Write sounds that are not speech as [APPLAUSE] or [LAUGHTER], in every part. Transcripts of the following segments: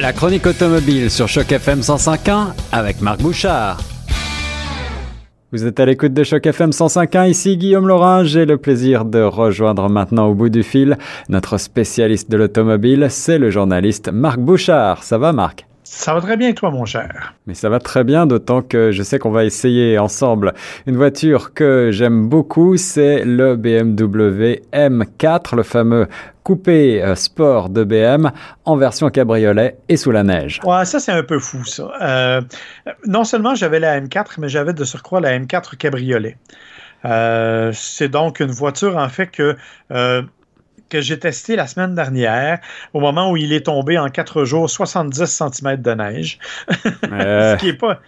La chronique automobile sur Choc FM 105.1 avec Marc Bouchard. Vous êtes à l'écoute de Choc FM 105.1, ici Guillaume Laurin. J'ai le plaisir de rejoindre maintenant au bout du fil notre spécialiste de l'automobile, c'est le journaliste Marc Bouchard. Ça va Marc? Ça va très bien, toi, mon cher. Mais ça va très bien, d'autant que je sais qu'on va essayer ensemble une voiture que j'aime beaucoup, c'est le BMW M4, le fameux coupé euh, sport de BM en version cabriolet et sous la neige. Ouais, ça c'est un peu fou ça. Euh, non seulement j'avais la M4, mais j'avais de surcroît la M4 cabriolet. Euh, c'est donc une voiture en fait que que j'ai testé la semaine dernière, au moment où il est tombé en quatre jours 70 cm de neige. [LAUGHS] Ce qui n'est pas,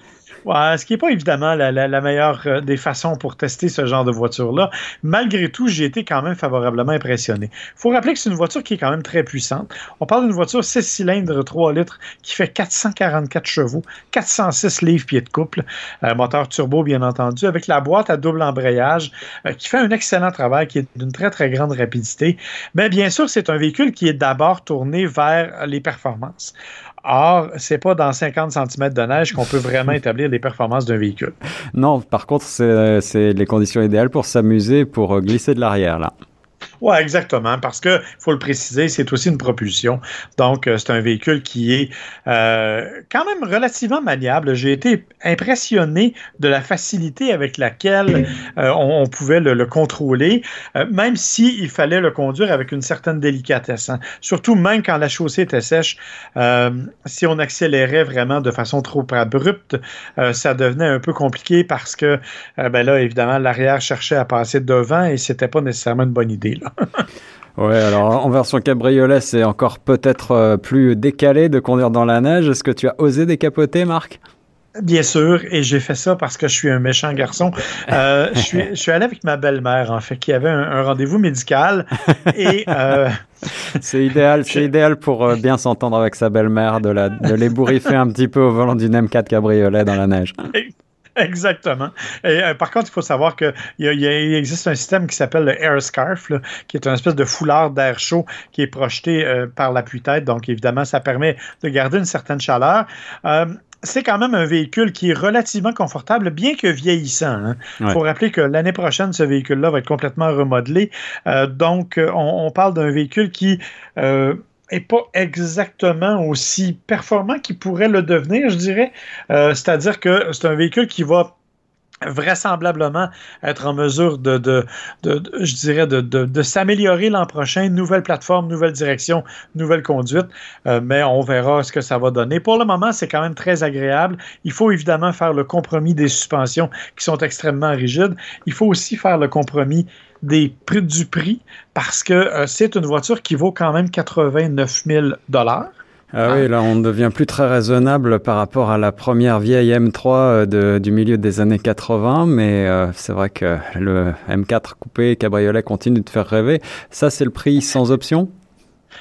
Ouais, ce qui n'est pas évidemment la, meilleure euh, des façons pour tester ce genre de voiture-là. Malgré tout, j'ai été quand même favorablement impressionné. Il faut rappeler que c'est une voiture qui est quand même très puissante. On parle d'une voiture 6 cylindres, 3 litres, qui fait 444 chevaux, 406 livres-pieds de couple, euh, moteur turbo bien entendu, avec la boîte à double embrayage, euh, qui fait un excellent travail, qui est d'une très très grande rapidité. Mais bien sûr, c'est un véhicule qui est d'abord tourné vers les performances. Or, c'est pas dans 50 cm de neige qu'on peut vraiment [LAUGHS] établir les performances d'un véhicule. Non, par contre, c'est les conditions idéales pour s'amuser, pour euh, glisser de l'arrière, là. Oui, exactement, parce que, faut le préciser, c'est aussi une propulsion. Donc, euh, c'est un véhicule qui est euh, quand même relativement maniable. J'ai été impressionné de la facilité avec laquelle euh, on, pouvait le, contrôler, même s'il fallait le conduire avec une certaine délicatesse. Hein. Surtout même quand la chaussée était sèche, si on accélérait vraiment de façon trop abrupte, ça devenait un peu compliqué parce que, ben là, évidemment, l'arrière cherchait à passer devant et c'était pas nécessairement une bonne idée. Là. [LAUGHS] ouais, alors en version cabriolet, c'est encore peut-être euh, plus décalé de conduire dans la neige. Est-ce que tu as osé décapoter, Marc? Bien sûr, et j'ai fait ça parce que je suis un méchant garçon. Euh, [LAUGHS] je, suis, je, suis, allé avec ma belle-mère, en fait, qui avait un, rendez-vous médical. [LAUGHS] Et euh, c'est idéal, c'est idéal pour bien s'entendre avec sa belle-mère, de, la, de l'ébouriffer un petit peu au volant d'une M4 cabriolet dans la neige. Exactement. Et, euh, par contre, il faut savoir qu'il il existe un système qui s'appelle le Air Scarf, qui est une espèce de foulard d'air chaud qui est projeté euh, par l'appui-tête. Donc, évidemment, ça permet de garder une certaine chaleur. Euh, c'est quand même un véhicule qui est relativement confortable, bien que vieillissant. Il hein. faut rappeler que l'année prochaine, ce véhicule-là va être complètement remodelé. donc, on, on, parle d'un véhicule qui est pas exactement aussi performant qu'il pourrait le devenir, je dirais. Euh, c'est-à-dire que c'est un véhicule qui va vraisemblablement être en mesure de s'améliorer l'an prochain. Nouvelle plateforme, nouvelle direction, nouvelle conduite. Euh, mais on verra ce que ça va donner. Pour le moment, c'est quand même très agréable. Il faut évidemment faire le compromis des suspensions qui sont extrêmement rigides. Il faut aussi faire le compromis des prix du prix parce que euh, c'est une voiture qui vaut quand même 89 000 ah oui, là on devient plus très raisonnable par rapport à la première vieille M3 euh, de, du milieu des années 80, mais euh, c'est vrai que le M4 coupé cabriolet continue de faire rêver. Ça c'est le prix sans option?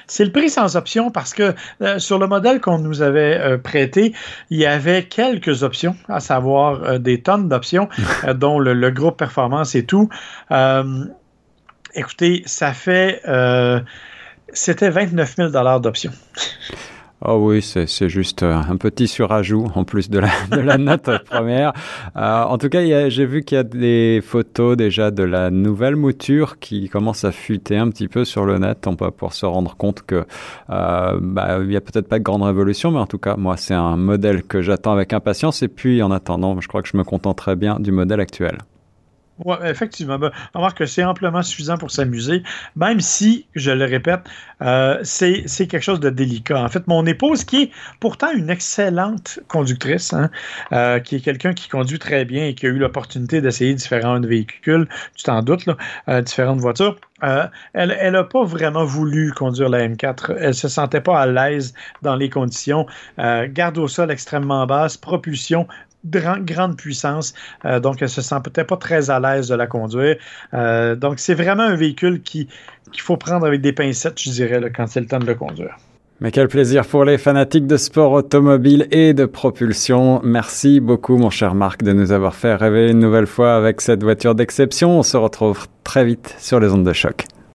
C'est le prix sans option parce que euh, sur le modèle qu'on nous avait euh, prêté, il y avait quelques options, à savoir euh, des tonnes d'options, [LAUGHS] dont le, groupe performance et tout. écoutez, ça fait... C'était 29 000 d'options. Oh oui, c'est juste euh, un petit surajout en plus de la, de la note [LAUGHS] première. Euh, en tout cas, j'ai vu qu'il y a des photos déjà de la nouvelle mouture qui commence à fuiter un petit peu sur le net. On peut pouvoir se rendre compte que euh, bah, il y a peut-être pas de grande révolution, mais en tout cas, moi, c'est un modèle que j'attends avec impatience. Et puis, en attendant, je crois que je me contenterai bien du modèle actuel. Oui, effectivement. Ben, remarque que c'est amplement suffisant pour s'amuser, même si, je le répète, euh, c'est quelque chose de délicat. En fait, mon épouse, qui est pourtant une excellente conductrice, hein, euh, qui est quelqu'un qui conduit très bien et qui a eu l'opportunité d'essayer différents véhicules, tu t'en doutes, euh, différentes voitures, elle n'a pas vraiment voulu conduire la M4. Elle se sentait pas à l'aise dans les conditions. Garde au sol extrêmement basse, propulsion grande puissance, euh, donc elle se sent peut-être pas très à l'aise de la conduire. Euh, donc c'est vraiment un véhicule qui qu'il faut prendre avec des pincettes, je dirais, quand c'est le temps de le conduire. Mais quel plaisir pour les fanatiques de sport automobile et de propulsion. Merci beaucoup, mon cher Marc, de nous avoir fait rêver une nouvelle fois avec cette voiture d'exception. On se retrouve très vite sur les ondes de choc.